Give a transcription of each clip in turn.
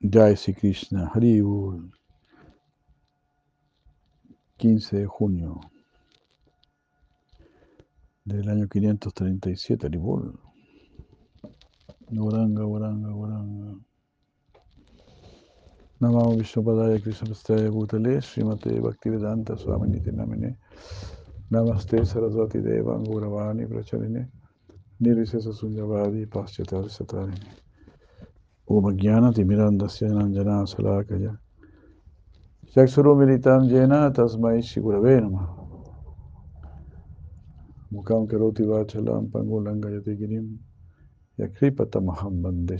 Jai Sri Krishna, Hari 15 de junio del año 537, Haribol. Goranga, Goranga, Goranga. Namamo Vishnupadaya Krishna Bhutale Srimate Bhaktivedanta Swaminiti Namine Namaste Saraswati Deva Gauravani Pracharine Nirvisesa Sunyavadi Paschatari Satarine Om Jnana Timirandasya Nanjana Salakaya Militam Jena Mukam Karoti Vachalam Pangulanga Yatigirim Yakripatamaham Bande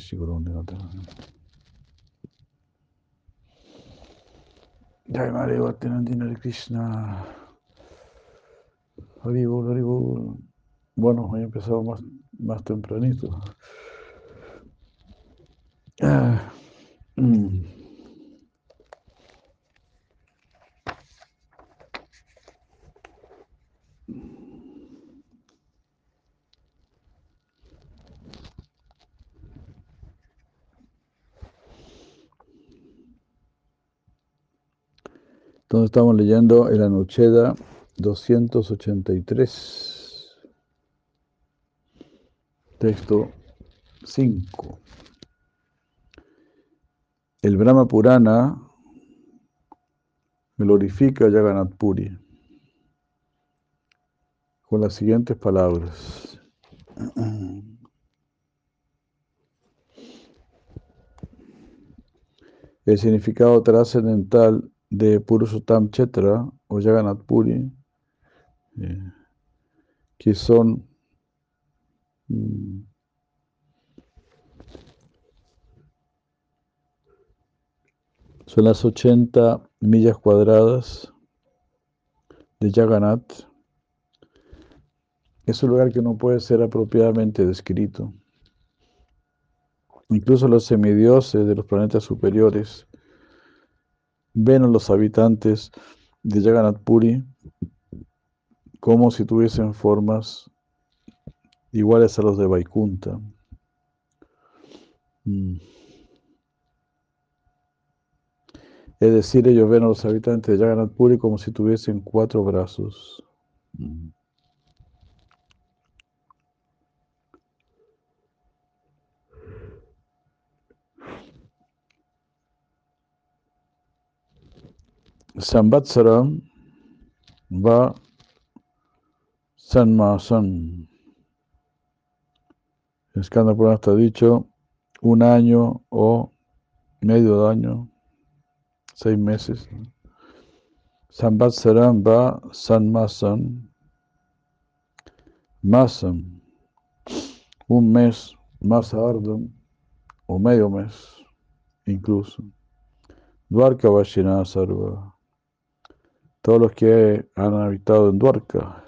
de Krishna. Haribol. Bueno, hoy empezado más, más tempranito. Ah, mm. Entonces estamos leyendo el Anucheda 283, texto 5. El Brahma Purana glorifica a Jagannath Puri con las siguientes palabras. El significado trascendental de Purushottam Chetra o Jagannath Puri, eh, que son mm, son las 80 millas cuadradas de Jagannath. Es un lugar que no puede ser apropiadamente descrito. Incluso los semidioses de los planetas superiores ven a los habitantes de Jagannath Puri como si tuviesen formas iguales a los de Vaikunta. Mm. Es decir, ellos ven a los habitantes de Jagannath Puri como si tuviesen cuatro brazos. Samvatsara va Sanmasan. En Skanda Purana está dicho un año o medio año, seis meses. Samvatsaram va Sanmasan. Masam, un mes, más arduo o medio mes, incluso. Dwarka Vashina Sarva todos los que han habitado en Duarca.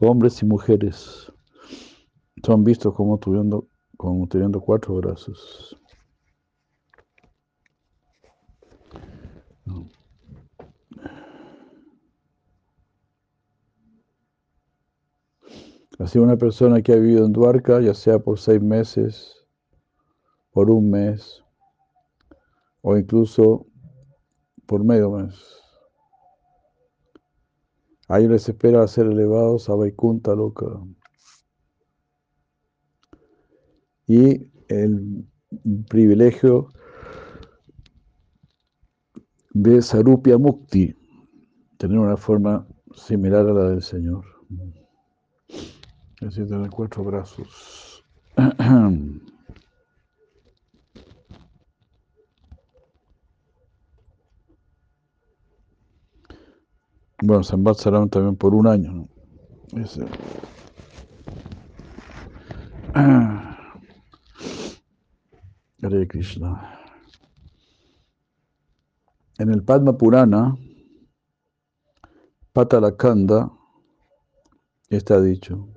Hombres y mujeres son vistos como teniendo, como teniendo cuatro brazos. Así una persona que ha vivido en Duarca, ya sea por seis meses, por un mes, o incluso por medio mes. Ahí les espera ser elevados a Vaikunta Loca. Y el privilegio de Sarupya Mukti, tener una forma similar a la del Señor. Decir, tener cuatro brazos. Bueno, Sambat Saram también por un año. ¿no? Ese. Hare Krishna. En el Padma Purana, Patalakanda, está dicho.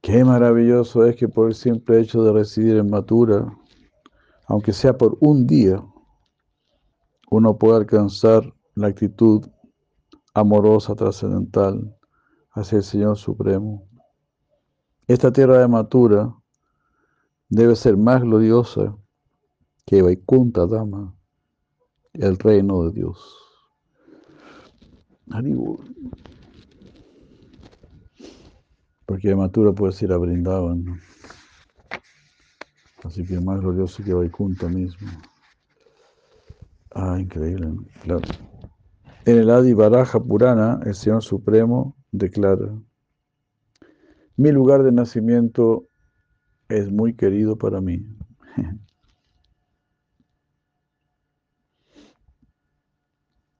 Qué maravilloso es que por el simple hecho de residir en Matura, aunque sea por un día, uno puede alcanzar la actitud amorosa, trascendental hacia el Señor Supremo. esta tierra de Matura debe ser más gloriosa que Vaikunta Dama, el reino de Dios. Porque Matura puede ser a Brindavan. Así que más glorioso que Vaikunta mismo. Ah, increíble. Claro. En el Adi Baraja Purana, el Señor Supremo declara, mi lugar de nacimiento es muy querido para mí.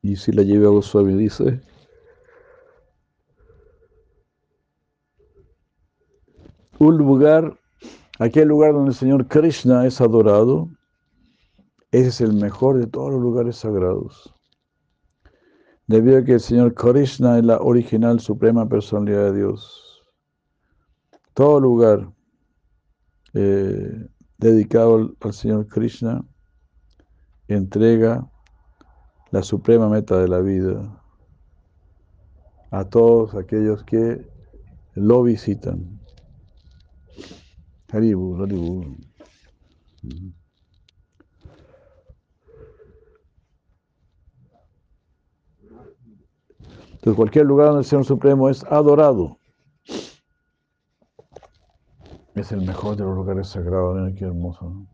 y si la lleva a Goswami dice, un lugar, aquel lugar donde el Señor Krishna es adorado, ese es el mejor de todos los lugares sagrados. Debido a que el Señor Krishna es la original suprema personalidad de Dios. Todo lugar eh, dedicado al, Señor Krishna entrega la suprema meta de la vida a todos aquellos que lo visitan. Haribu, Haribu. Entonces, cualquier lugar donde el Señor Supremo es adorado, es el mejor de los lugares sagrados. Miren qué hermoso.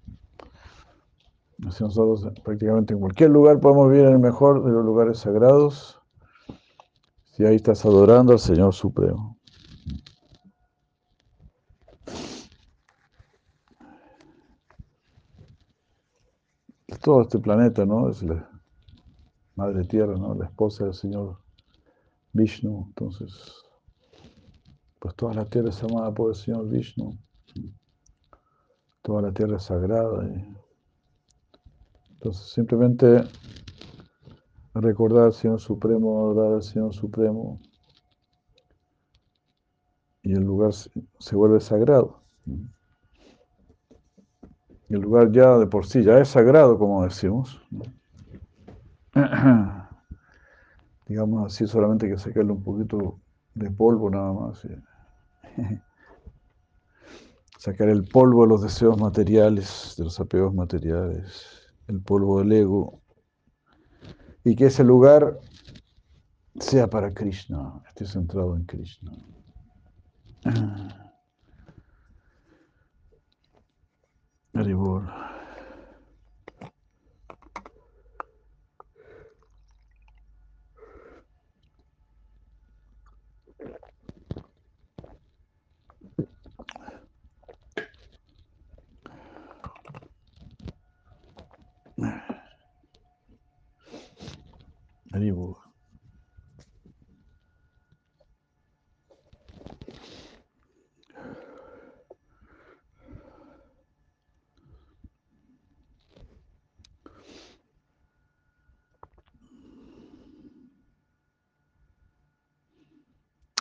Así nosotros prácticamente en cualquier lugar podemos vivir en el mejor de los lugares sagrados si ahí estás adorando al Señor Supremo. Todo este planeta, ¿no? Es la Madre Tierra, ¿no? La esposa del Señor Vishnu. Entonces, pues toda la tierra es amada por el Señor Vishnu. Toda la tierra es sagrada. entonces, simplemente recordar al Señor Supremo, adorar al Señor Supremo. Y el lugar se vuelve sagrado. El lugar ya de por sí ya es sagrado, como decimos. digamos así, solamente hay que sacarle un poquito de polvo nada más. Sacar el polvo de los deseos materiales, de los apegos materiales, el polvo del ego, y que ese lugar sea para Krishna, esté centrado en Krishna. Haribol.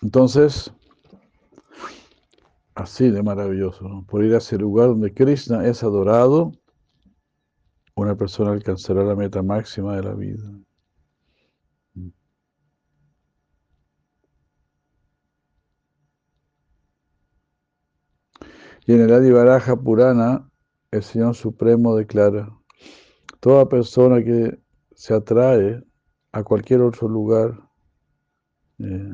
Entonces, así de maravilloso, por ir a ese lugar donde Krishna es adorado, una persona alcanzará la meta máxima de la vida. Y en el Adi Baraja Purana, el Señor Supremo declara, toda persona que se atrae a cualquier otro lugar eh,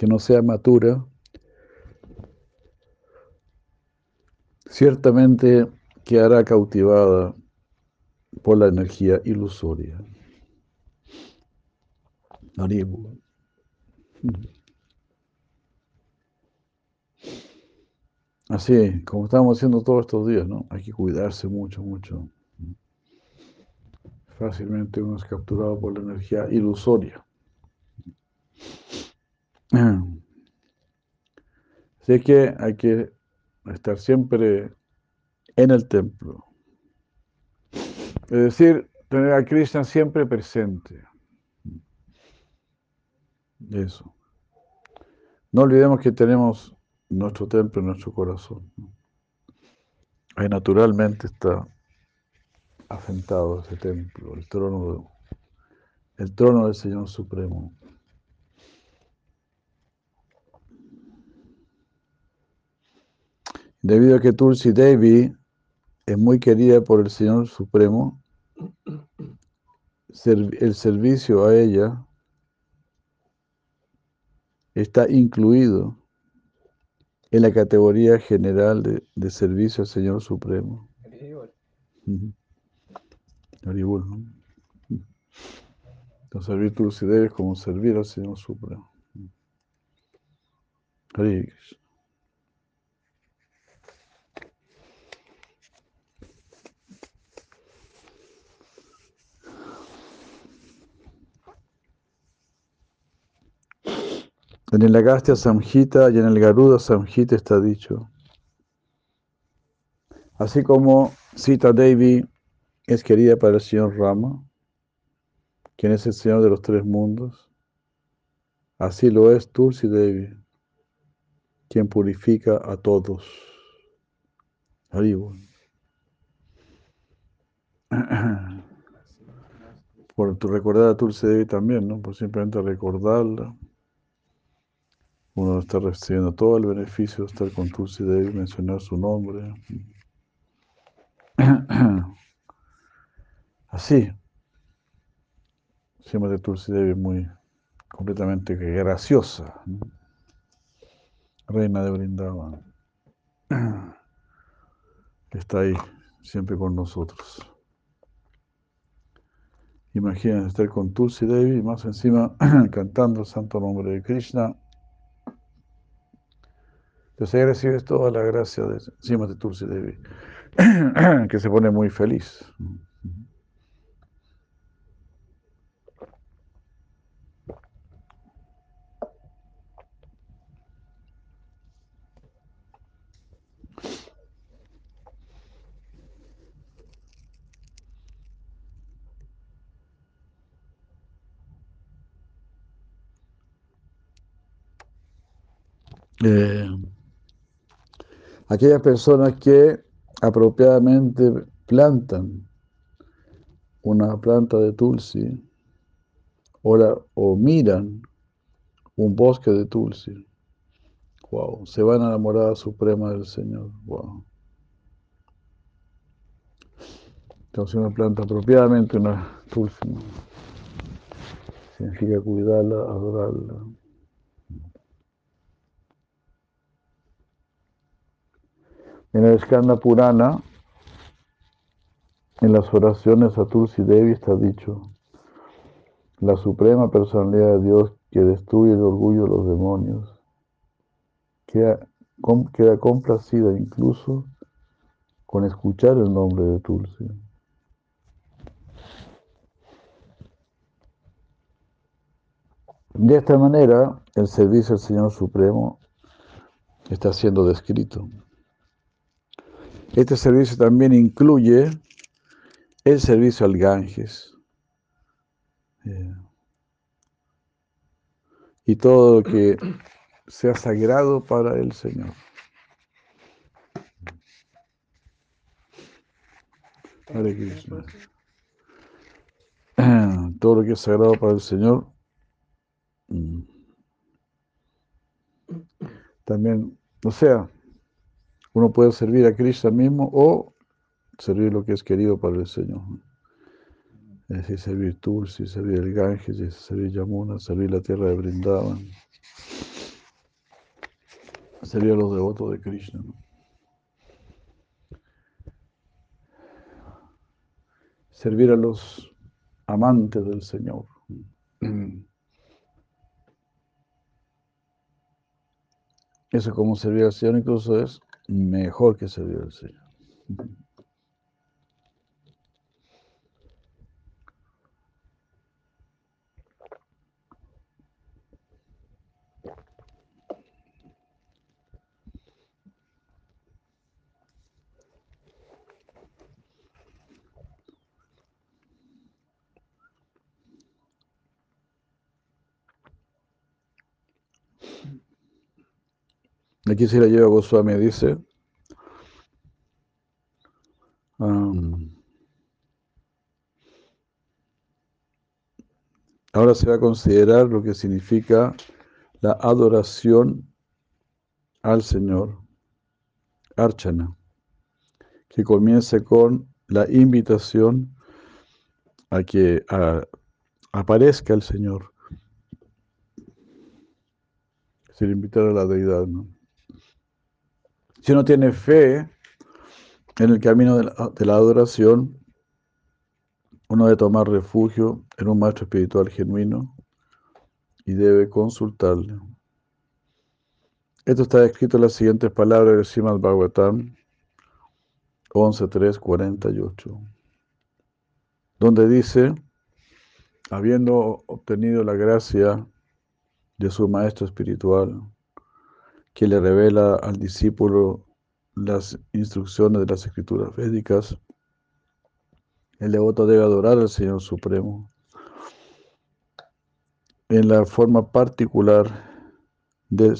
que no sea matura, ciertamente quedará cautivada por la energía ilusoria. Así, como estamos haciendo todos estos días, ¿no? Hay que cuidarse mucho, mucho. Fácilmente uno es capturado por la energía ilusoria. Así que hay que estar siempre en el templo. Es decir, tener a Krishna siempre presente. Eso. No olvidemos que tenemos nuestro templo en nuestro corazón. Ahí naturalmente está asentado ese templo, el trono, el trono del Señor Supremo. Debido a que Tulsi Devi es muy querida por el Señor Supremo, el servicio a ella está incluido en la categoría general de, servicio al Señor Supremo. ¿no? servir Tulsi Devi es como servir al Señor Supremo. En el Agastya Samhita y en el Garuda Samhita está dicho. Así como Sita Devi es querida para el Señor Rama, quien es el Señor de los tres mundos, así lo es Tulsi Devi, quien purifica a todos. Por tu recordar a Tulsi Devi también, ¿no? Por simplemente recordarla. Uno está recibiendo todo el beneficio de estar con Tulsi Devi, mencionar su nombre. Así. Siempre Tulsi Devi muy completamente graciosa. Reina de Brindavan. Está ahí, siempre con nosotros. Imagínense estar con Tulsi Devi más encima cantando el santo nombre de Krishna. Entonces ahí recibes toda la gracia de de Tulsi Devi, que se pone muy feliz. Eh, aquellas personas que apropiadamente plantan una planta de tulsi o, miran un bosque de tulsi, wow, se van a la morada suprema del Señor, wow. Entonces una planta apropiadamente una tulsi, significa cuidarla, adorarla. En el Skanda Purana, en las oraciones a Tulsi Devi está dicho, la suprema personalidad de Dios que destruye el orgullo de los demonios, queda, queda complacida incluso con escuchar el nombre de Tulsi. De esta manera, el servicio al Señor Supremo está siendo descrito. Este servicio también incluye el servicio al Ganges. Eh, y todo lo que sea sagrado para el Señor. Todo lo que es sagrado para el Señor. Mm, también, o sea, uno puede servir a Cristo mismo o servir lo que es querido para el Señor. Es decir, servir Tulsi, servir el Ganges, servir Yamuna, servir la tierra de Brindavan, servir a los devotos de Krishna. Servir a los amantes del Señor. Eso como servir al Señor incluso es mejor que servir al Señor. Aquí se la lleva Goswami, dice. ahora se va a considerar lo que significa la adoración al Señor archana, que comience con la invitación a que aparezca el Señor. Decir, invitar a la deidad. ¿no? Si uno tiene fe en el camino de la, adoración, uno debe tomar refugio en un maestro espiritual genuino y debe consultarle. Esto está escrito en las siguientes palabras de Srimad Bhagavatam 11.3.48, donde dice, habiendo obtenido la gracia de su maestro espiritual, que le revela al discípulo las instrucciones de las escrituras védicas, el devoto debe adorar al Señor Supremo en la forma particular de,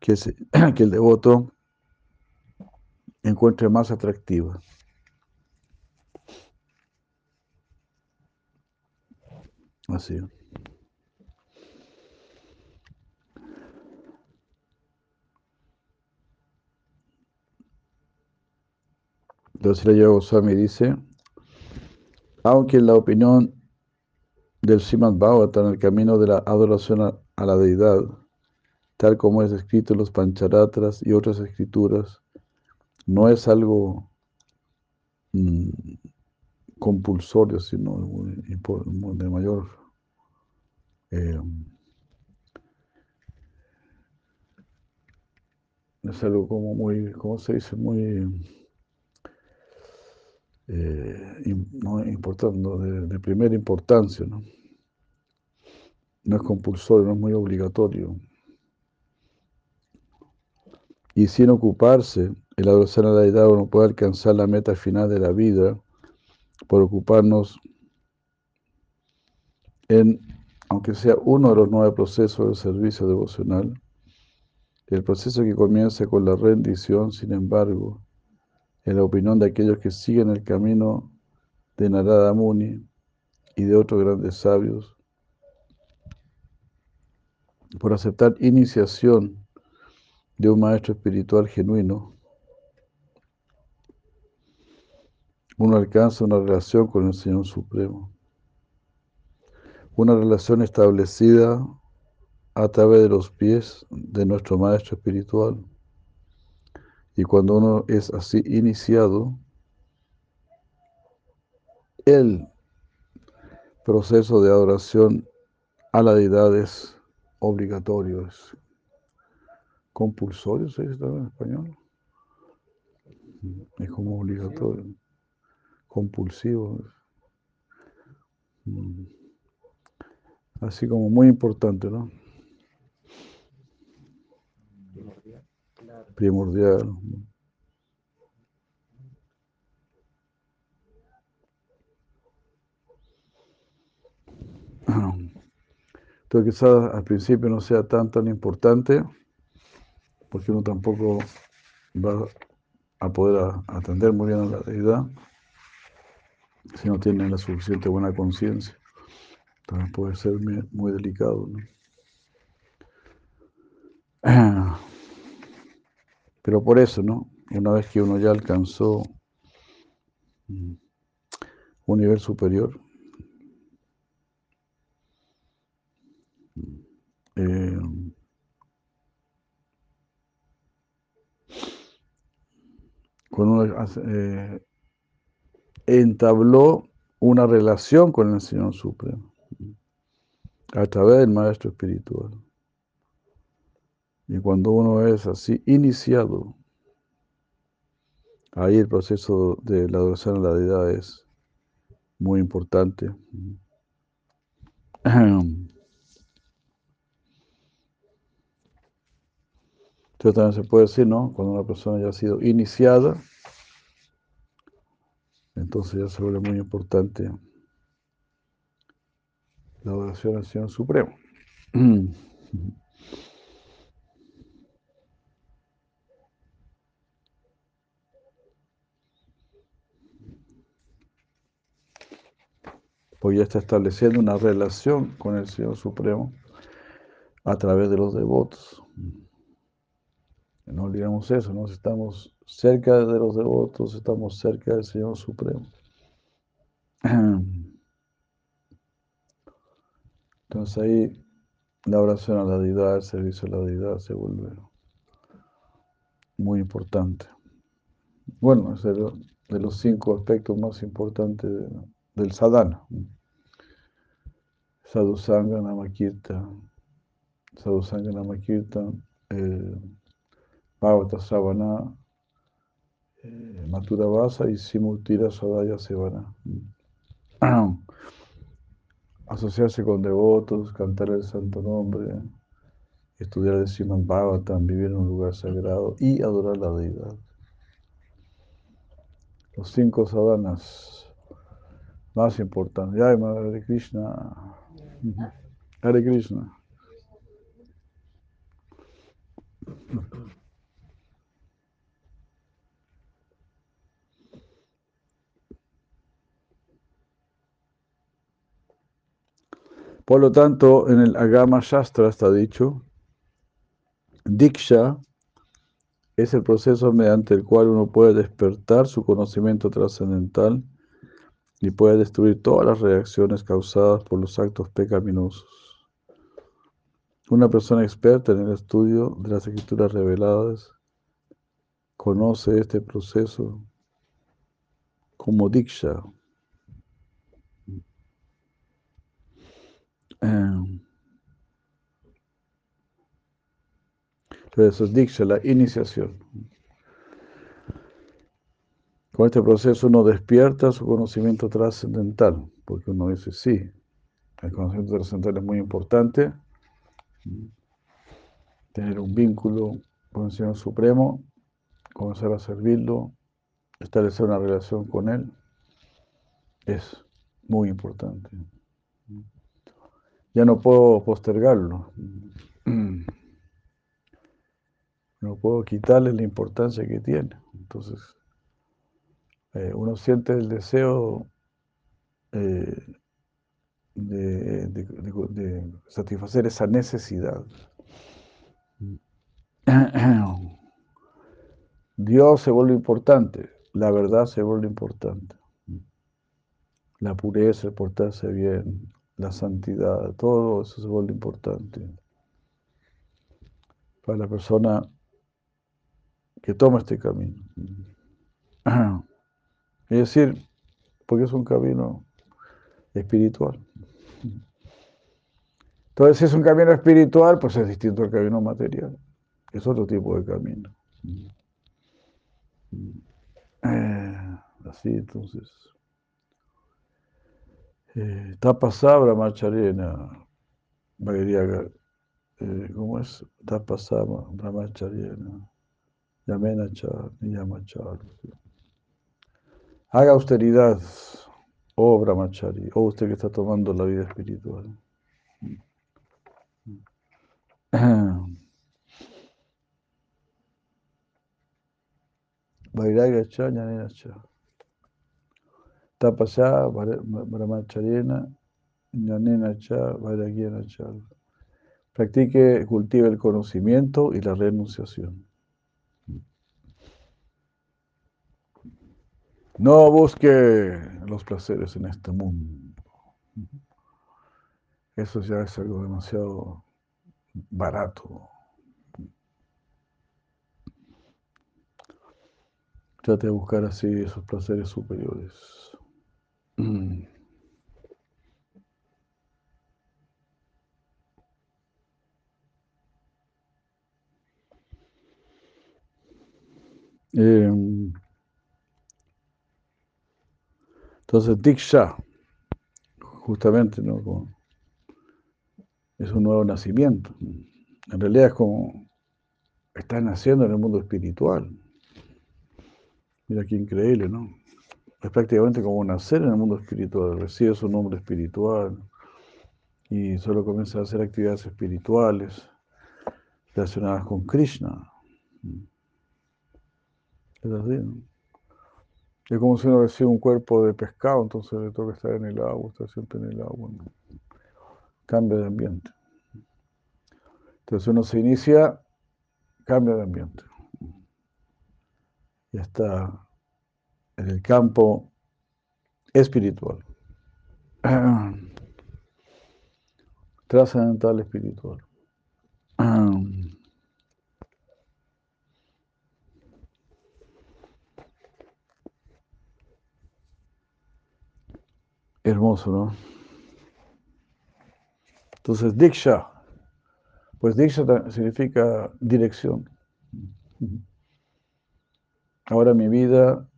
que, que el devoto encuentre más atractiva. Así. La Goswami dice, aunque en la opinión del Srimad Bhagavatam, el camino de la adoración a, la deidad, tal como es escrito en los Pancharatras y otras escrituras, no es algo mm, compulsorio, sino de mayor eh, es algo como muy, ¿cómo se dice? Muy eh, importante, de, de, primera importancia, ¿no? No es compulsorio, no es muy obligatorio. Y sin ocuparse, el adoración a la deidad uno puede alcanzar la meta final de la vida por ocuparnos en, aunque sea uno de los nueve procesos del servicio devocional, el proceso que comienza con la rendición, sin embargo, en la opinión de aquellos que siguen el camino de Narada Muni y de otros grandes sabios, por aceptar iniciación de un maestro espiritual genuino, uno alcanza una relación con el Señor Supremo, una relación establecida a través de los pies de nuestro maestro espiritual. Y cuando uno es así iniciado, el proceso de adoración a la deidad es obligatorio, es compulsorio, ¿se dice en español? Es como obligatorio, compulsivo. Mm. Así como muy importante, ¿no? Primordial. Entonces quizás al principio no sea tan tan importante, porque uno tampoco va a poder atender muy bien a la deidad si no tiene la suficiente buena conciencia. También puede ser muy, delicado. Pero por eso, ¿no? Una vez que uno ya alcanzó mm, un nivel superior, eh, cuando uno eh, entabló una relación con el Señor Supremo a través del Maestro Espiritual. Y cuando uno es así iniciado, ahí el proceso de la adoración a la deidad es muy importante. Entonces también se puede decir, ¿no? Cuando una persona ya ha sido iniciada, entonces ya se vuelve muy importante la adoración al Señor Supremo. pues ya está estableciendo una relación con el Señor Supremo a través de los devotos. olvidamos eso, ¿no? Estamos cerca de los devotos, estamos cerca del Señor Supremo. Entonces ahí la oración a la deidad, el servicio a la deidad se vuelve muy importante. Bueno, es de los cinco aspectos más importantes del sadhana. Sadhusanga Namakirta, Sadhusanga Namakirta, eh, Bhavata Savana, eh, Matura Vasa y Simultira Sadaya Sevana. Asociarse con devotos, cantar el santo nombre, estudiar el Siman Bhagavatam, vivir en un lugar sagrado y adorar la deidad. Los cinco sadhanas más importantes. Ay, Madre Krishna. Hare Krishna. Por lo tanto, en el Agama Shastra está dicho, Diksha es el proceso mediante el cual uno puede despertar su conocimiento trascendental y puede destruir todas las reacciones causadas por los actos pecaminosos. Una persona experta en el estudio de las escrituras reveladas conoce este proceso como Diksha. Em, eso es Diksha, la iniciación. Con este proceso uno despierta su conocimiento trascendental, porque uno dice, sí, el conocimiento trascendental es muy importante, tener un vínculo con el Señor Supremo, comenzar a servirlo, establecer una relación con Él, es muy importante. Ya no puedo postergarlo. No puedo quitarle la importancia que tiene. Entonces, eh, uno siente el deseo eh, de, satisfacer esa necesidad. Dios se vuelve importante, la verdad se vuelve importante. La pureza, el portarse bien, la santidad, todo eso se vuelve importante. Para la persona que toma este camino. Es decir, porque es un camino espiritual. Entonces, si es un camino espiritual, pues es distinto al camino material. Es otro tipo de camino. Eh, así, entonces. Eh, Tapasá Brahmacharena, eh, ¿cómo es? Tapasá Brahmacharena, Yamenachar, Niyamachar. Haga austeridad, oh Brahmachari, oh usted que está tomando la vida espiritual. Vairagacha, Ñanenacha. Tapasya, Brahmacharena, Ñanenacha, Vairagyenacha. Practique, cultive el conocimiento y la renunciación. No busque los placeres en este mundo. Eso ya es algo demasiado barato. Trate de buscar así esos placeres superiores. Eh, Entonces, Diksha, justamente, es un nuevo nacimiento. En realidad es como está naciendo en el mundo espiritual. Mira qué increíble, ¿no? Es prácticamente como nacer en el mundo espiritual. Recibe su nombre espiritual y solo comienza a hacer actividades espirituales relacionadas con Krishna. Es así, ¿no? Es como si uno recibe un cuerpo de pescado, entonces le toca estar en el agua, estar siempre en el agua. Cambia de ambiente. Entonces uno se inicia, cambia de ambiente. y está en el campo espiritual. Trascendental espiritual. Hermoso, ¿no? Entonces, Diksha, pues Diksha significa dirección. Ahora mi vida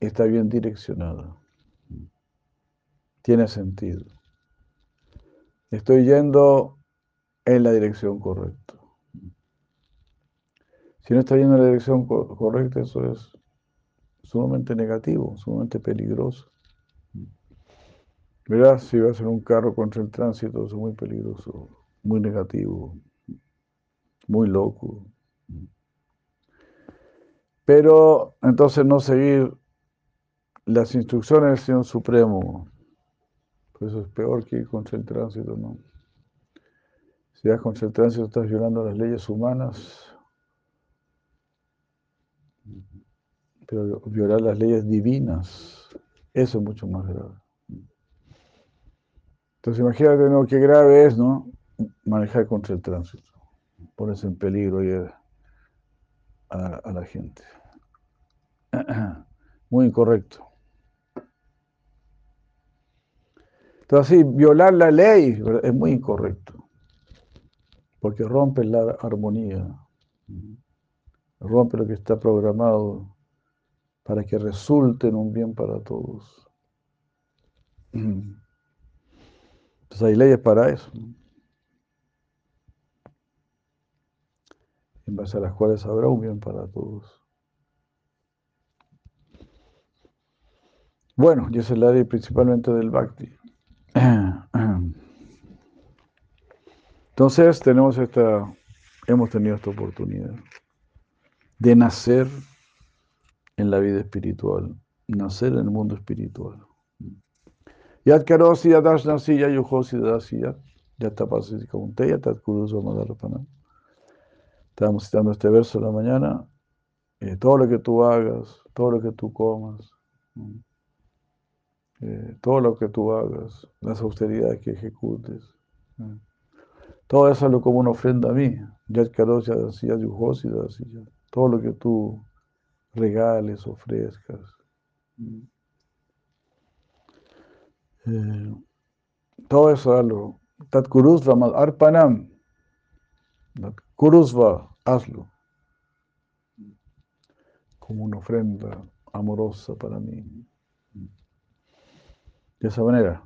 está bien direccionada. Tiene sentido. Estoy yendo en la dirección correcta. Si no está yendo en la dirección correcta, eso es sumamente negativo, sumamente peligroso. Verás, si vas en un carro contra el tránsito, es muy peligroso, muy negativo, muy loco. Pero entonces no seguir las instrucciones del Señor Supremo, pues eso es peor que ir contra el tránsito, ¿no? Si vas contra el tránsito estás violando las leyes humanas, pero violar las leyes divinas, eso es mucho más grave. Entonces imagínate ¿no? qué grave es ¿no? manejar contra el tránsito. Pones en peligro a, la gente. Muy incorrecto. Entonces, sí, violar la ley es muy incorrecto, porque rompe la armonía, rompe lo que está programado para que resulte en un bien para todos. Entonces hay leyes para eso. En base a las cuales habrá un bien para todos. Bueno, y es la ley principalmente del Bhakti. Entonces tenemos esta, hemos tenido esta oportunidad de nacer en la vida espiritual, nacer en el mundo espiritual. Yat karosi yadashnasi ya yujosi dasi ya yatapasi kaunteya tat kuruso madarapana. Estamos citando este verso en la mañana. Eh, todo lo que tú hagas, todo lo que tú comas, eh, todo lo que tú hagas, las austeridades que ejecutes, todo eso lo como una ofrenda a mí. Yat karosi yadasi ya yujosi dasi ya. Todo lo que tú regales, ofrezcas. Eh, todo eso hazlo. Tat kurusva arpanam. Kurusva, hazlo. Como una ofrenda amorosa para mí. De esa manera.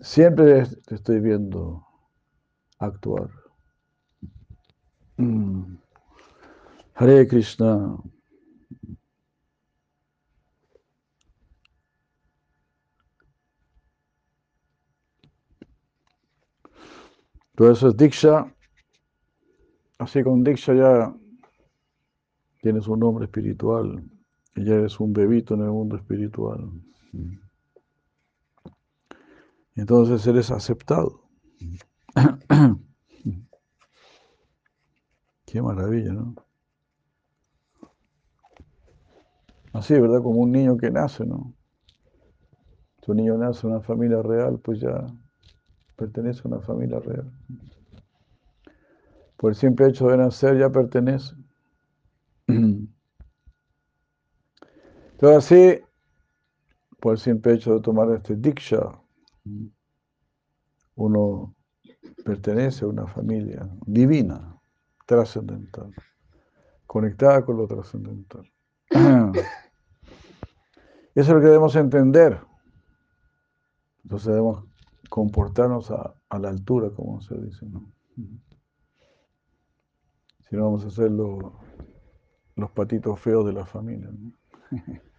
Siempre te estoy viendo actuar. Mm. Hare Krishna. Todo eso es Diksha. Así con Diksha ya tienes un nombre espiritual. Y ya eres un bebito en el mundo espiritual. Entonces eres aceptado. Qué maravilla, ¿no? Así, ¿verdad? Como un niño que nace, ¿no? Un niño nace en una familia real, pues ya pertenece a una familia real. Por el simple hecho de nacer ya pertenece. Entonces así, por el simple hecho de tomar este diksha, uno pertenece a una familia divina, trascendental, conectada con lo trascendental. Eso es lo que debemos entender. Entonces debemos comportarnos a, la altura, como se dice, ¿no? Si no, vamos a ser los patitos feos de la familia.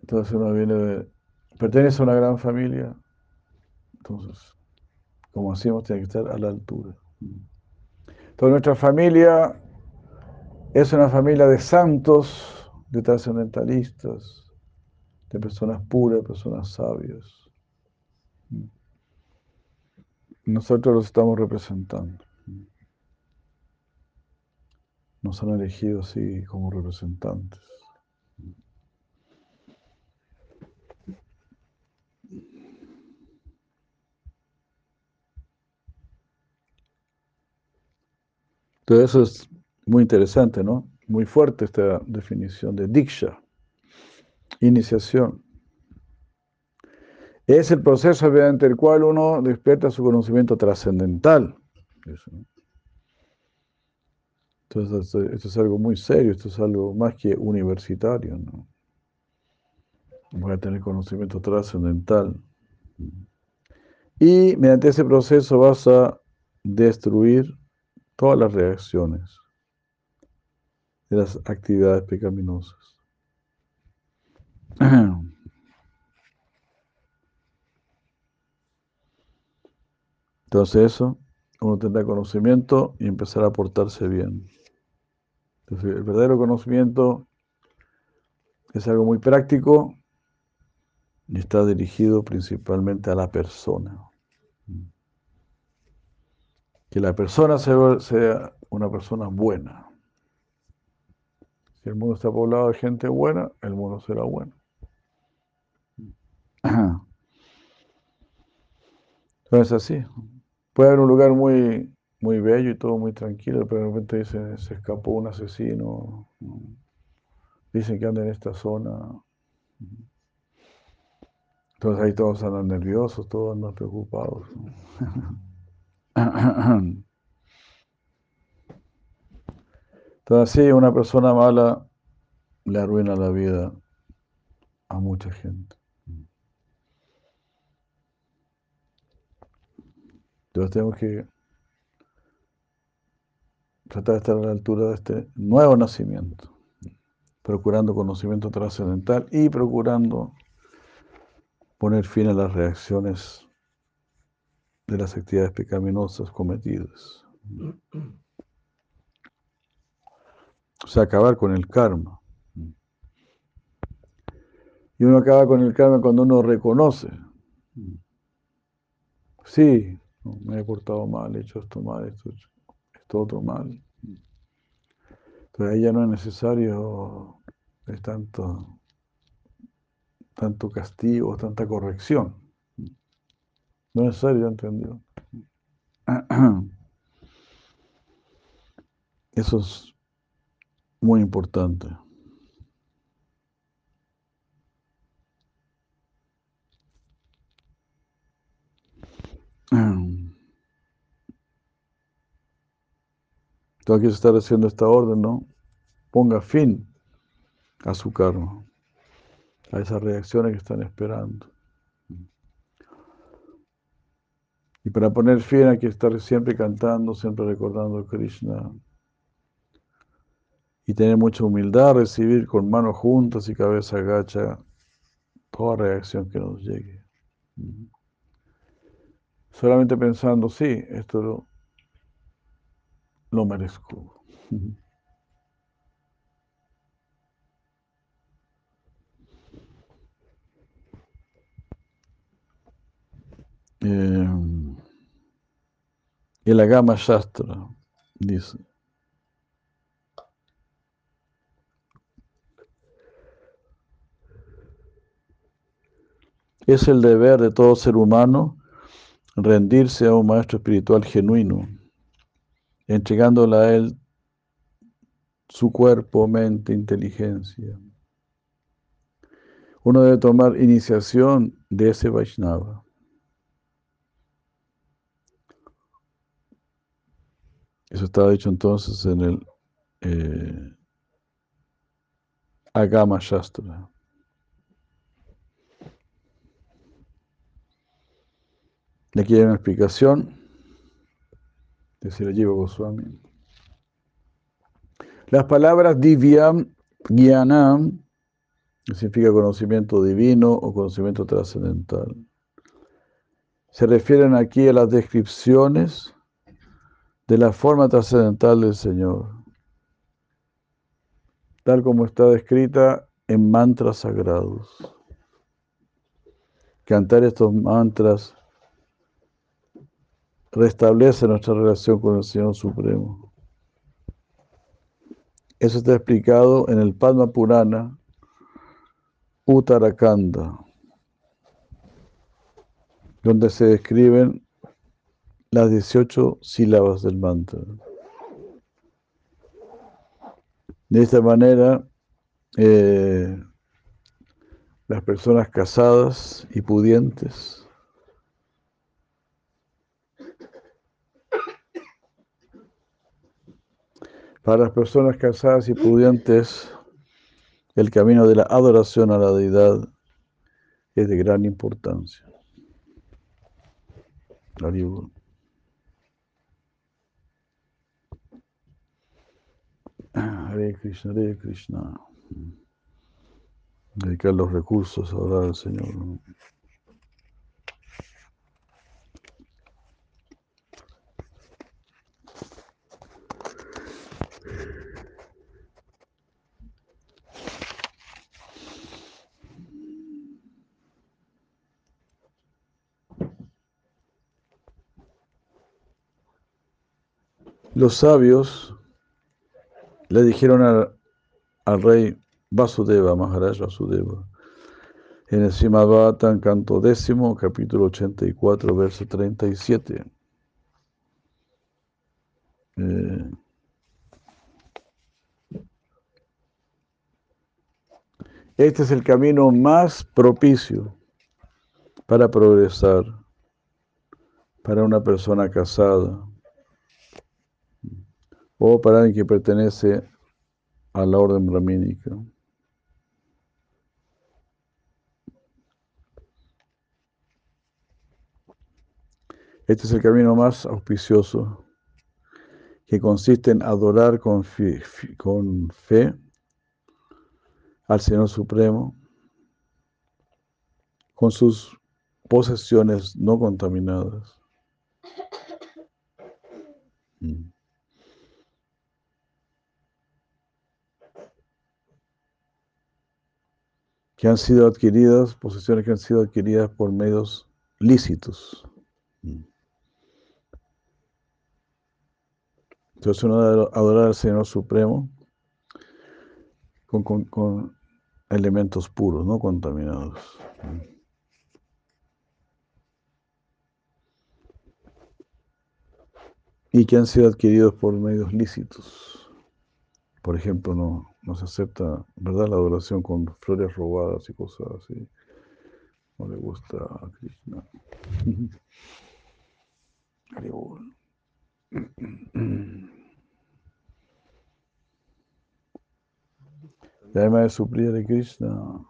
Entonces uno viene de, pertenece a una gran familia, entonces, como decimos, tiene que estar a la altura. Entonces nuestra familia es una familia de santos, de trascendentalistas, de personas puras, personas sabias. Nosotros los estamos representando. nos han elegido así como representantes. Todo eso es muy interesante, ¿no? Muy fuerte esta definición de Diksha, iniciación. Es el proceso mediante el cual uno despierta su conocimiento trascendental. Entonces, esto es algo muy serio, esto es algo más que universitario, ¿no? Voy a tener conocimiento trascendental. Y mediante ese proceso vas a destruir todas las reacciones de las actividades pecaminosas. Entonces eso, uno tendrá conocimiento y empezará a portarse bien. Entonces, el verdadero conocimiento es algo muy práctico y está dirigido principalmente a la persona que la persona sea una persona buena. Si el mundo está poblado de gente buena, el mundo será bueno. Entonces así. Puede haber un lugar muy, muy bello y todo muy tranquilo, pero de repente dice, se escapó un asesino. Dicen que anda en esta zona. Entonces ahí todos andan nerviosos, todos andan preocupados. Entonces, sí, una persona mala le arruina la vida a mucha gente. Entonces tenemos que tratar de estar a la altura de este nuevo nacimiento, procurando conocimiento trascendental y procurando poner fin a las reacciones de las actividades pecaminosas cometidas. O sea, acabar con el karma. Y uno acaba con el karma cuando uno reconoce. Sí, me he portado mal, he hecho esto mal, esto, esto otro mal. Entonces ahí ya no es necesario tanto, tanto castigo, tanta corrección. No es necesario, entendió. Eso es muy importante. Todo aquí se está haciendo esta orden, ¿no? Ponga fin a su karma, a esas reacciones que están esperando. Y para poner fin hay que estar siempre cantando, siempre recordando a Krishna. Y tener mucha humildad, recibir con manos juntas y cabeza agacha toda reacción que nos llegue. Solamente pensando, sí, esto lo, merezco. Eh, y la gama Shastra dice. Es el deber de todo ser humano rendirse a un maestro espiritual genuino, entregándole a él su cuerpo, mente, inteligencia. Uno debe tomar iniciación de ese Vaishnava. Eso estaba dicho entonces en el eh, Agama Shastra. Aquí hay una explicación de Sirajiva Goswami. Las palabras Divyam, Gyanam, significa conocimiento divino o conocimiento trascendental, se refieren aquí a las descripciones de la forma trascendental del Señor, tal como está descrita en mantras sagrados. Cantar estos mantras restablece nuestra relación con el Señor Supremo. Eso está explicado en el Padma Purana Uttarakanda, donde se describen las 18 sílabas del mantra. De esta manera, eh, las personas casadas y pudientes para las personas casadas y pudientes el camino de la adoración a la deidad es de gran importancia. Hare Krishna, Hare Krishna. Dedicar los recursos a orar al Señor. Los sabios le dijeron al rey Vasudeva, Maharaj Vasudeva, en el Simabhatan, canto décimo, capítulo 84, verso 37. Eh, este es el camino más propicio para progresar para una persona casada o para alguien que pertenece a la orden brahmínica. Este es el camino más auspicioso, que consiste en adorar con fe, al Señor Supremo, con sus posesiones no contaminadas. Mm. Que han sido adquiridas, posesiones que han sido adquiridas por medios lícitos. Entonces uno debe adorar al Señor Supremo con, elementos puros, no contaminados. Y que han sido adquiridos por medios lícitos. Por ejemplo, no, no se acepta, ¿verdad? La adoración con flores robadas y cosas así. No le gusta a Krishna. Y además de suplir de Krishna.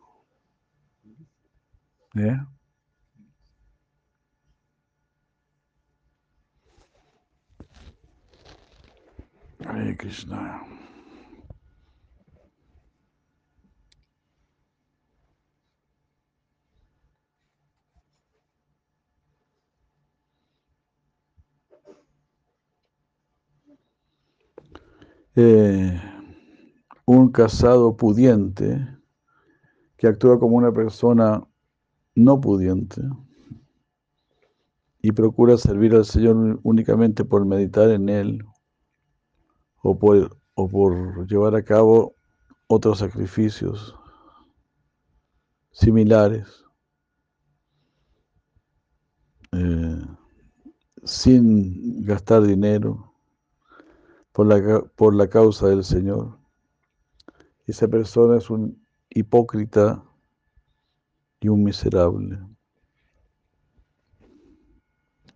¿Eh? Hare Krishna. Eh, un casado pudiente que actúa como una persona no pudiente y procura servir al Señor únicamente por meditar en Él o por, llevar a cabo otros sacrificios similares, eh, sin gastar dinero por la, por la causa del Señor. Esa persona es un hipócrita y un miserable.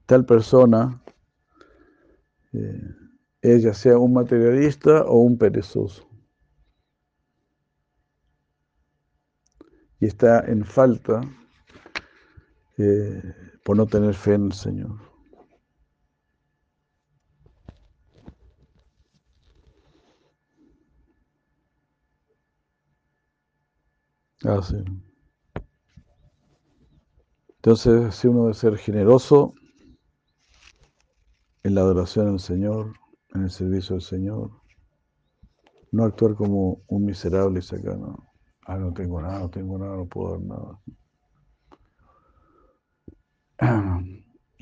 Tal persona, eh, ella sea un materialista o un perezoso. Y está en falta eh, por no tener fe en el Señor. Ah, sí. Entonces, si uno debe ser generoso en la adoración al Señor, en el servicio al Señor, no actuar como un miserable y sacar, no, ah, no tengo nada, no tengo nada, no puedo dar nada.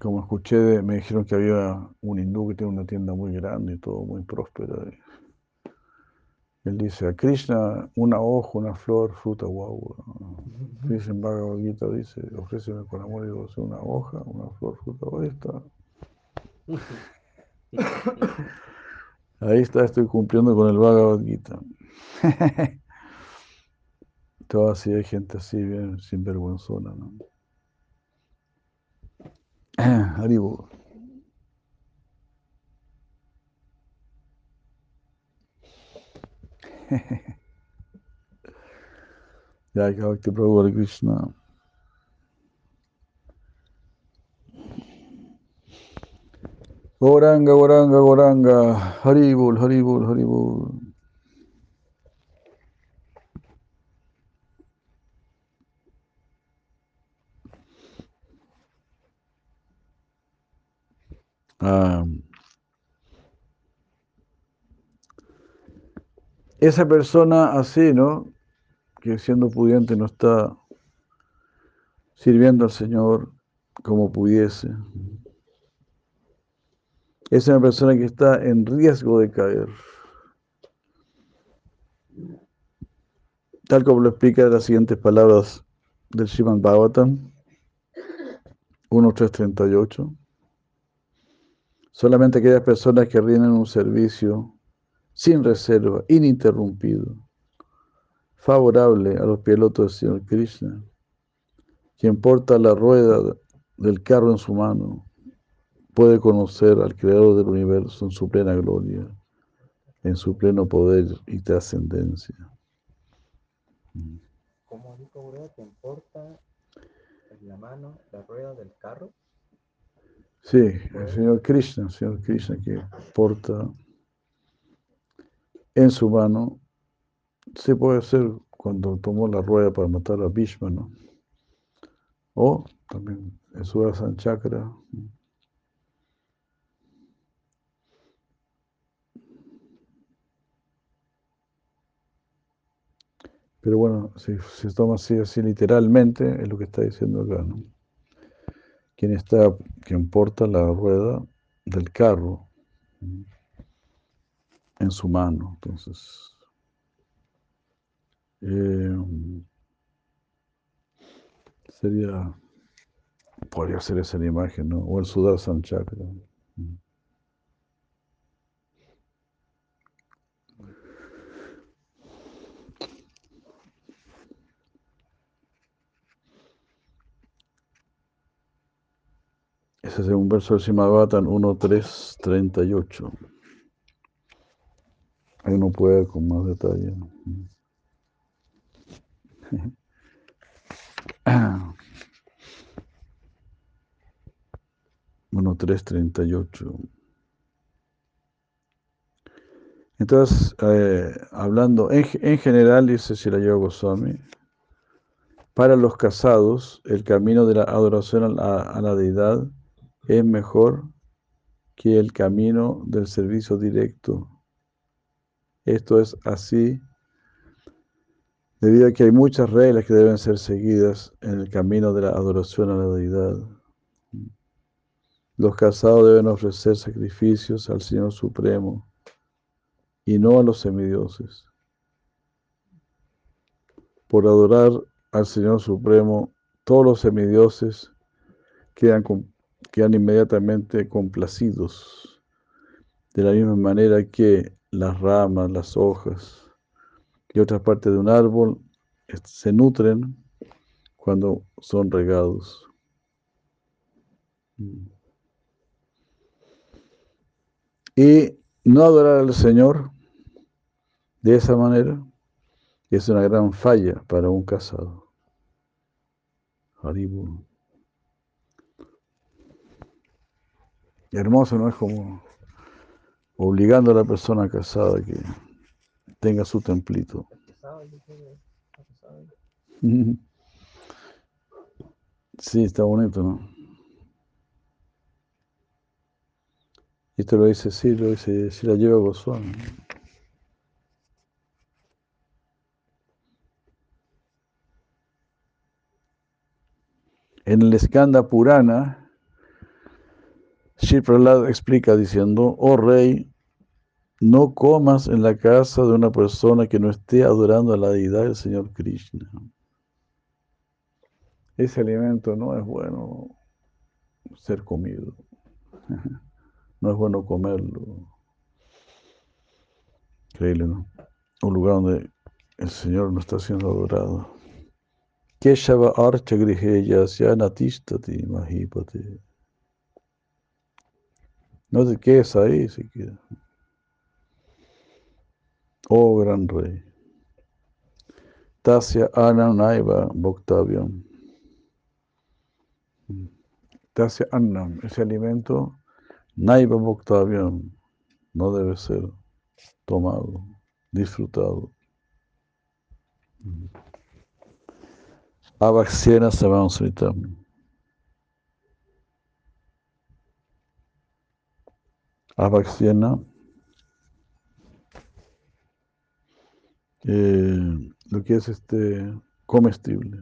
Como escuché, me dijeron que había un hindú que tiene una tienda muy grande y todo muy próspera. Él dice a Krishna una hoja, una flor, fruta, wow. Krishna en Bhagavad Gita dice, ofréceme con amor y devoción una hoja, una flor, fruta, o esta. Ahí está, estoy cumpliendo con el Bhagavad Gita. Todo así hay gente así, bien sinvergüenzona, ¿no? Haribo. Jai Bhakti Prabhu Hare Krishna. Goranga, Goranga, Goranga, Haribol, Haribol, Haribol. Ah, esa persona así, ¿no? Que siendo pudiente no está sirviendo al Señor como pudiese. Es una persona que está en riesgo de caer. Tal como lo explica las siguientes palabras del Shivan Bhagavatam 1.338. Solamente aquellas personas que rinden un servicio sin reserva, ininterrumpido, favorable a los pilotos del Señor Krishna, quien porta la rueda del carro en su mano, puede conocer al Creador del universo en su plena gloria, en su pleno poder y trascendencia. ¿Cómo dijo quien porta en la mano la rueda del carro? Sí, el Señor Krishna, el Señor Krishna que porta en su mano, se puede hacer cuando tomó la rueda para matar a Bhishma. O también en su Chakra. Pero bueno, si se toma así, así literalmente, es lo que está diciendo acá, ¿no? quien está, quien porta la rueda del carro en su mano. Entonces, eh, sería, podría ser esa la imagen, ¿no? O el Sudarshan Chakra. Ese es un verso del Simabatan 1.3.38. Ahí uno puede con más detalle. 1.3.38. Entonces, eh, hablando en, en, general, dice Goswami, para los casados, el camino de la adoración a la deidad es mejor que el camino del servicio directo. Esto es así debido a que hay muchas reglas que deben ser seguidas en el camino de la adoración a la deidad. Los casados deben ofrecer sacrificios al Señor Supremo y no a los semidioses. Por adorar al Señor Supremo, todos los semidioses quedan quedan inmediatamente complacidos, de la misma manera que las ramas, las hojas y otras partes de un árbol se nutren cuando son regados. Y no adorar al Señor de esa manera es una gran falla para un casado. Haribu. hermoso, ¿no? Es como obligando a la persona casada que tenga su templito. Sí, está bonito, ¿no? Y esto lo dice, sí, lo dice, si la lleva Goswami. En el Skanda Purana, Shri Prahlad explica diciendo, oh rey, no comas en la casa de una persona que no esté adorando a la deidad del Señor Krishna. Ese alimento no es bueno ser comido. No es bueno comerlo. Increíble, ¿no? Un lugar donde el Señor no está siendo adorado. Keshava archa griheya natistati mahipate. No te quedes ahí siquiera. Oh gran rey. Tasya ananaiva bhoktavyam. Tasya annam, ese alimento, naiva bhoktavyam, no debe ser tomado, disfrutado. Avaxiena Sritam. Avaxiena eh, lo que es este comestible.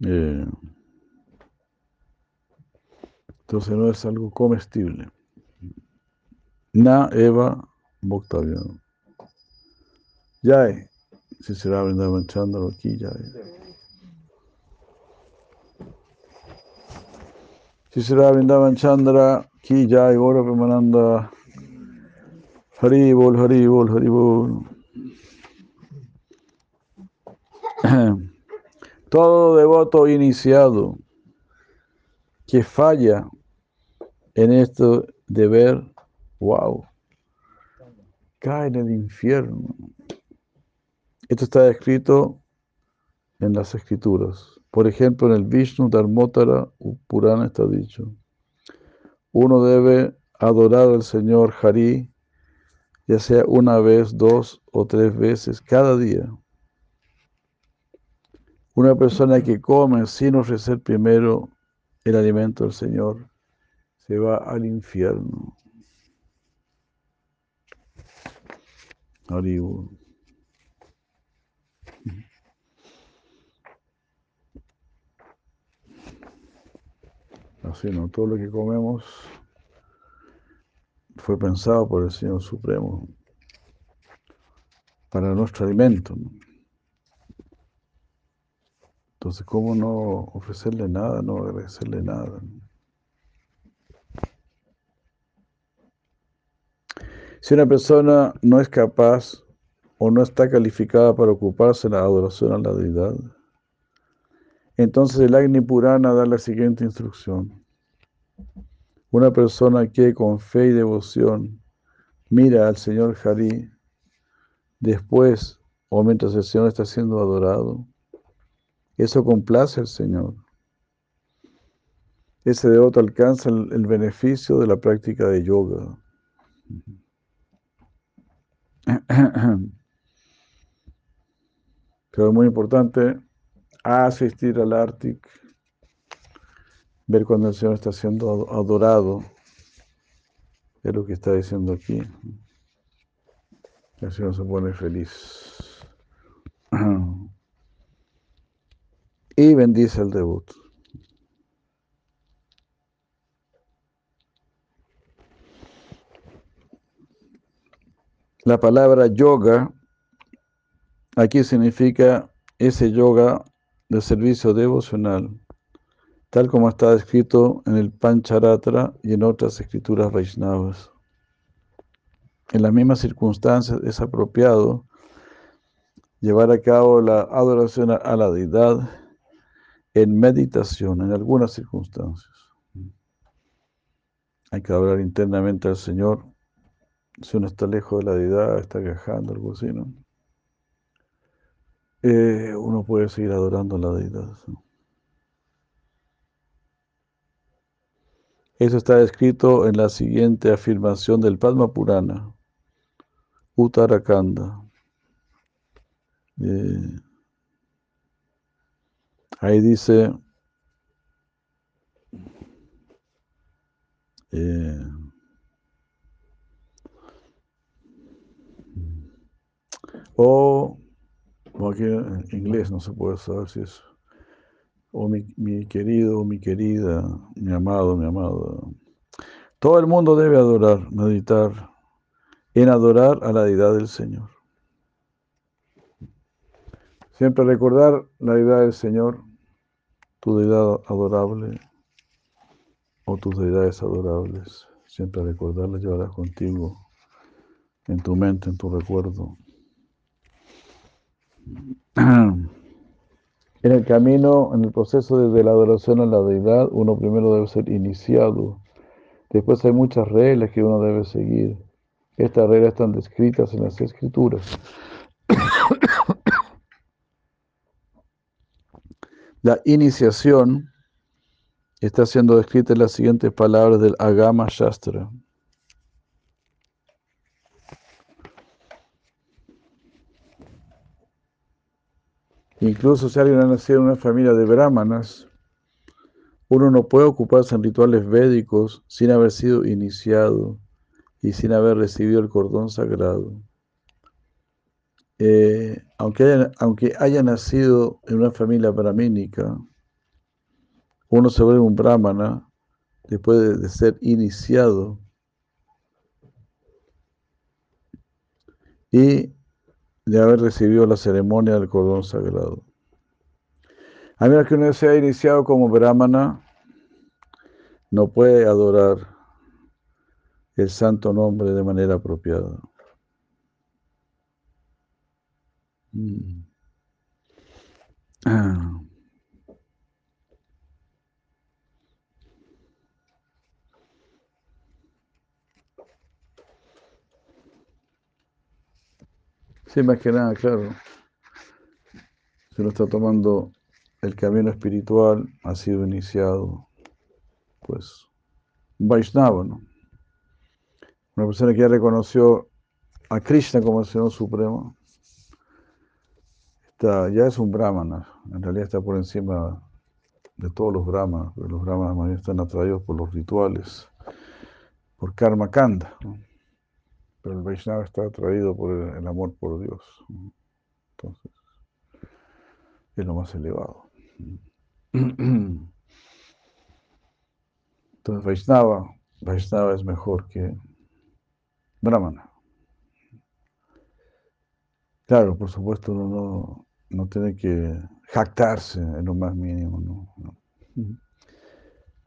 Eh, entonces no es algo comestible. Na Eva Bhoktavyam. Jai. Si será Vrindavan Chandra aquí, Jai. Si será Vrindavan Chandra aquí, Jai, Gora Premananda. Hari Bol, Hari Bol, Hari Bol. Todo devoto iniciado que falla en esto de ver, wow, cae en el infierno. Esto está escrito en las escrituras. Por ejemplo, en el Vishnu Dharmotara Purana está dicho, uno debe adorar al Señor Hari, ya sea una vez, dos o tres veces cada día. Una persona que come sin ofrecer primero el alimento del Señor se va al infierno. Así, ¿no? Todo lo que comemos fue pensado por el Señor Supremo para nuestro alimento. Entonces, ¿cómo no ofrecerle nada, no agradecerle nada? Si una persona no es capaz o no está calificada para ocuparse de la adoración a la deidad, entonces el Agni Purana da la siguiente instrucción. Una persona que con fe y devoción mira al Señor Hari, después o mientras el Señor está siendo adorado, eso complace al Señor. Ese devoto alcanza el, beneficio de la práctica de yoga. Pero es muy importante asistir al Arctic, ver cuando el Señor está siendo adorado. Es lo que está diciendo aquí. El Señor se pone feliz. y bendice el debut. La palabra yoga aquí significa ese yoga de servicio devocional, tal como está escrito en el Pancharatra y en otras escrituras Vaishnavas. En las mismas circunstancias es apropiado llevar a cabo la adoración a la deidad en meditación, en algunas circunstancias. Hay que hablar internamente al Señor. Si uno está lejos de la deidad, está quejando, algo así. Eh, uno puede seguir adorando a la deidad. Eso está escrito en la siguiente afirmación del Padma Purana, Uttarakanda. Eh, Ahí dice, eh, o, aquí en inglés no se puede saber si es, oh mi, querido, mi querida, mi amado, mi amado. Todo el mundo debe adorar, meditar en adorar a la deidad del Señor. Siempre recordar la deidad del Señor, tu deidad adorable o tus deidades adorables. Siempre recordarla llevarás contigo en tu mente, en tu recuerdo. En el camino, en el proceso de la adoración a la deidad, uno primero debe ser iniciado. Después hay muchas reglas que uno debe seguir. Estas reglas están descritas en las escrituras. La iniciación está siendo descrita en las siguientes palabras del Agama Shastra. Incluso si alguien ha nacido en una familia de brahmanas, uno no puede ocuparse en rituales védicos sin haber sido iniciado y sin haber recibido el cordón sagrado. Eh, aunque, haya, aunque haya nacido en una familia brahmínica, uno se vuelve un brahmana después de, de ser iniciado y de haber recibido la ceremonia del cordón sagrado. A menos que uno sea iniciado como brahmana, no puede adorar el santo nombre de manera apropiada. Mm. Ah. Sí, más que nada, claro. Se lo está tomando el camino espiritual, ha sido iniciado, pues, Vaishnava, ¿no? Una persona que ya reconoció a Krishna como el Señor Supremo, está, ya es un brahmana, en realidad está por encima de todos los brahmanas, los brahmanas más están atraídos por los rituales, por karma kanda. ¿no? Pero el Vaishnava está atraído por el, amor por Dios. Entonces, es lo más elevado. Entonces, Vaishnava, Vaishnava es mejor que Brahmana. Claro, por supuesto, uno no, no tiene que jactarse en lo más mínimo, ¿no? no.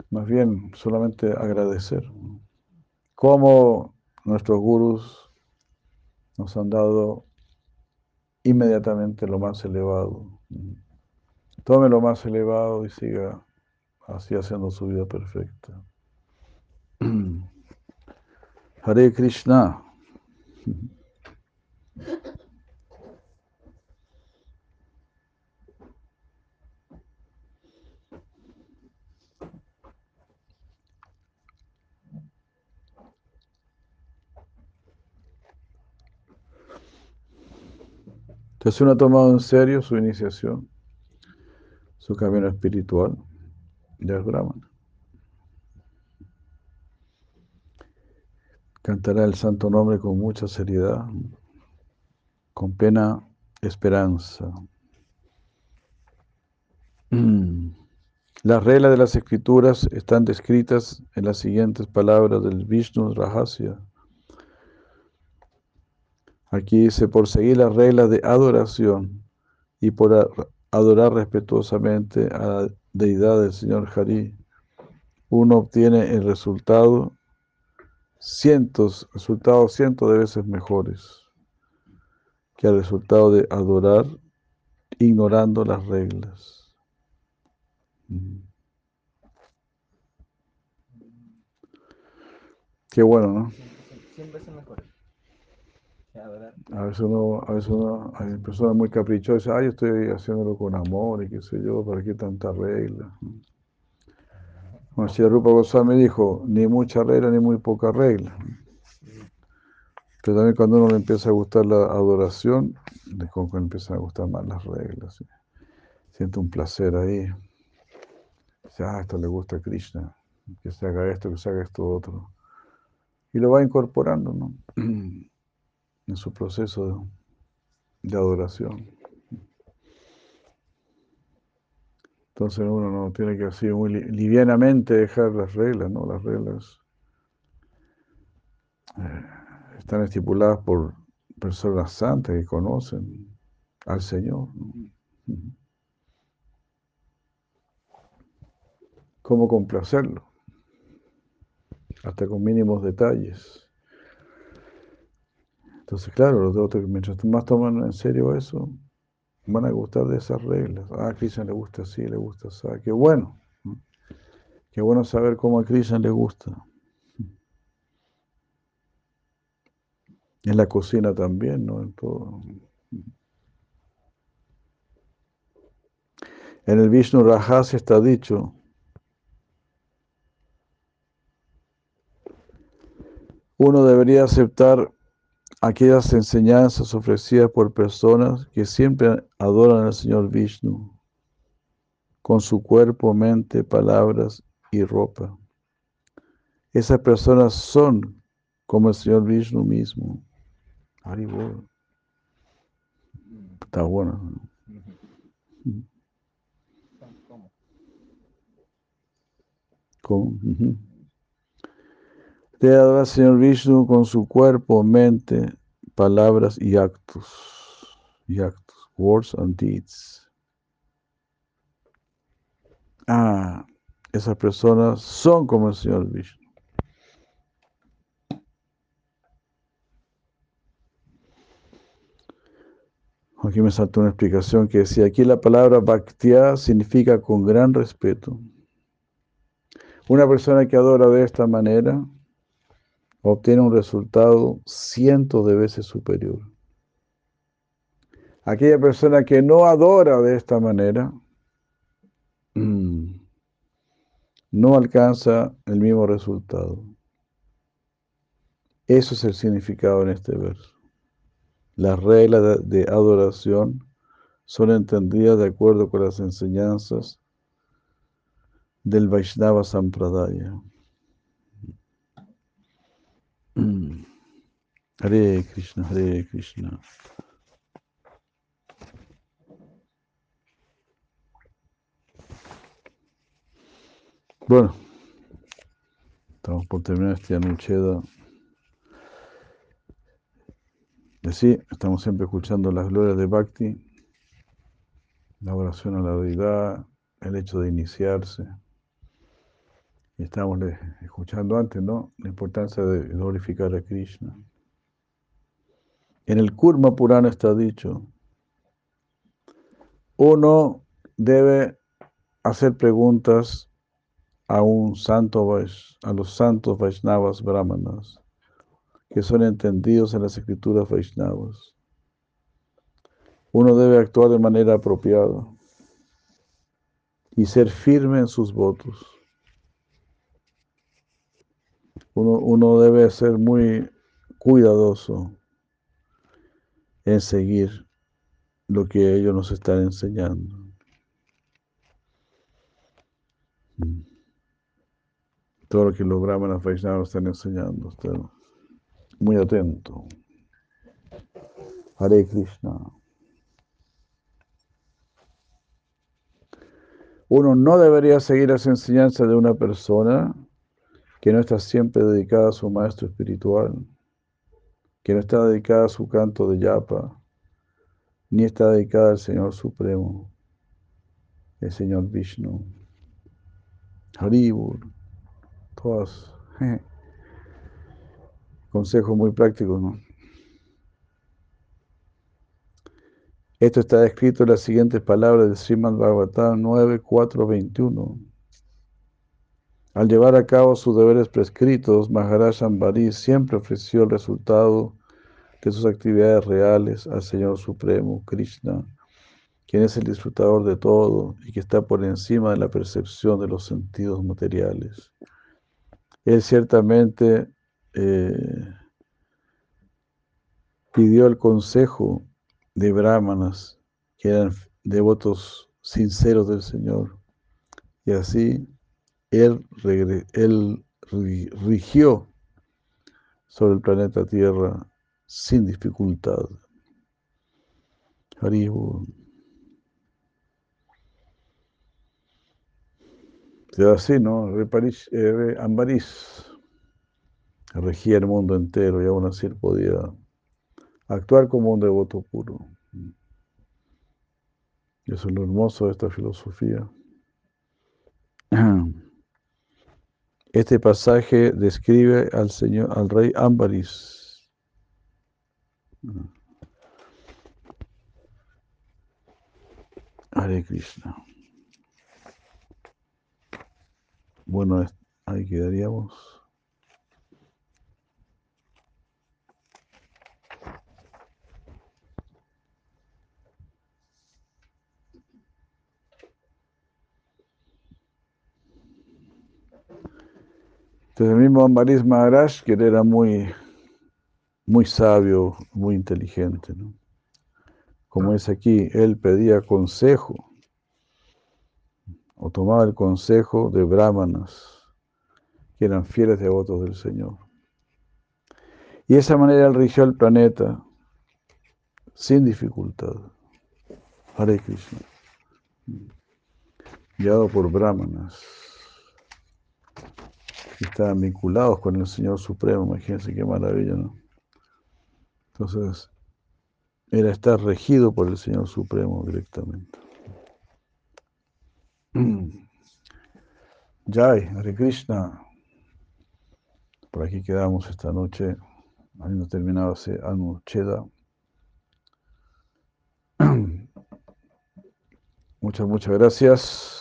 Más bien, solamente agradecer. ¿no? Nuestros gurus nos han dado inmediatamente lo más elevado. Tome lo más elevado y siga así haciendo su vida perfecta. Hare Krishna. Entonces uno ha tomado en serio su iniciación, su camino espiritual, ya es Brahman. Cantará el santo nombre con mucha seriedad, con plena esperanza. Las reglas de las escrituras están descritas en las siguientes palabras del Vishnu Rahasya. Aquí dice, por seguir las reglas de adoración y por adorar respetuosamente a la deidad del Señor Hari, uno obtiene el resultado cientos, resultados cientos de veces mejores que el resultado de adorar ignorando las reglas. Qué bueno, ¿no? Cien veces mejor. A veces uno, a veces uno, hay personas muy caprichosas, ay, yo estoy haciéndolo con amor y qué sé yo, ¿para qué tanta regla? Si Rupa Goswami dijo, ni mucha regla ni muy poca regla. Pero también cuando uno le empieza a gustar la adoración, le empiezan a gustar más las reglas. ¿sí? Siente un placer ahí. Dice, ah, esto le gusta a Krishna, que se haga esto, que se haga esto otro. Y lo va incorporando, ¿no? En su proceso de, adoración. Entonces uno no tiene que así muy livianamente dejar las reglas, ¿no? Las reglas eh, están estipuladas por personas santas que conocen al Señor. ¿Cómo complacerlo? Hasta con mínimos detalles. Entonces, claro, los otros, mientras más toman en serio eso, van a gustar de esas reglas. Ah, a Cristian le gusta así, le gusta así. Qué bueno. Qué bueno saber cómo a Cristian le gusta. En la cocina también, ¿no? En todo. En el Vishnu Rajasya está dicho, uno debería aceptar aquellas enseñanzas ofrecidas por personas que siempre adoran al Señor Vishnu con su cuerpo, mente, palabras y ropa. Esas personas son como el Señor Vishnu mismo. Está bueno. ¿Cómo? Te al Señor Vishnu con su cuerpo, mente, palabras y actos. Y actos. Words and deeds. Ah, esas personas son como el Señor Vishnu. Aquí me saltó una explicación que decía, aquí la palabra bhaktia significa con gran respeto. Una persona que adora de esta manera obtiene un resultado cientos de veces superior. Aquella persona que no adora de esta manera no alcanza el mismo resultado. Eso es el significado en este verso. Las reglas de adoración son entendidas de acuerdo con las enseñanzas del Vaishnava Sampradaya. Mm. Hare Krishna, Hare Krishna. Bueno, estamos por terminar este anucheda. Sí, estamos siempre escuchando las glorias de Bhakti, la oración a la deidad, el hecho de iniciarse. Y estábamos escuchando antes, ¿no? La importancia de glorificar a Krishna. En el Kurma Purana está dicho, uno debe hacer preguntas a un santo a los santos Vaishnavas Brahmanas, que son entendidos en las escrituras Vaishnavas. Uno debe actuar de manera apropiada y ser firme en sus votos. Uno, debe ser muy cuidadoso en seguir lo que ellos nos están enseñando. Mm. Todo lo que los brahmanas Vaishnavas están enseñando. Usted. Muy atento. Hare Krishna. Uno no debería seguir las enseñanzas de una persona que no está siempre dedicada a su maestro espiritual, que no está dedicada a su canto de yapa, ni está dedicada al Señor Supremo, el Señor Vishnu. Haribur, todos consejos muy prácticos, ¿no? Esto está escrito en las siguientes palabras de Srimad Bhagavatam 9, 4, 21. Al llevar a cabo sus deberes prescritos, Maharaj Ambari siempre ofreció el resultado de sus actividades reales al Señor Supremo, Krishna, quien es el disfrutador de todo y que está por encima de la percepción de los sentidos materiales. Él ciertamente eh, pidió el consejo de brahmanas, que eran devotos sinceros del Señor, y así él, él rigió sobre el planeta Tierra sin dificultad. Queda así, ¿no? Eh, Ambarish regía el mundo entero y aún así podía actuar como un devoto puro. Eso es lo hermoso de esta filosofía. Este pasaje describe al señor, al rey Ambaris. Hare Krishna. Bueno, ahí quedaríamos. Entonces el mismo Ambaris Maharaj, que era muy, muy sabio, muy inteligente. Como es aquí, él pedía consejo o tomaba el consejo de brahmanas que eran fieles devotos del Señor. Y de esa manera él rigió el planeta sin dificultad. Hare Krishna. Guiado por brahmanas que estaban vinculados con el Señor Supremo. Imagínense qué maravilla, ¿no? Entonces, era estar regido por el Señor Supremo directamente. Jai, Hare Krishna. Por aquí quedamos esta noche, habiendo terminado ese Anucheda. Muchas, muchas gracias.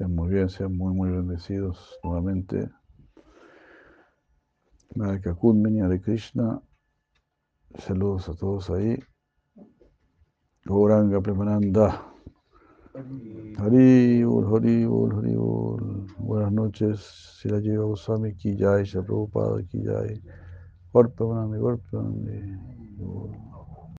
Estén muy bien, sean muy, muy bendecidos nuevamente. Naraka Kundmini, Hare Krishna. Saludos a todos ahí. Gauranga Premananda. Hari Ul, Hari Ul, Hari Ul. Buenas noches. Sila Jiva Goswami Ki Jai, Shri Prabhupada Ki Jai.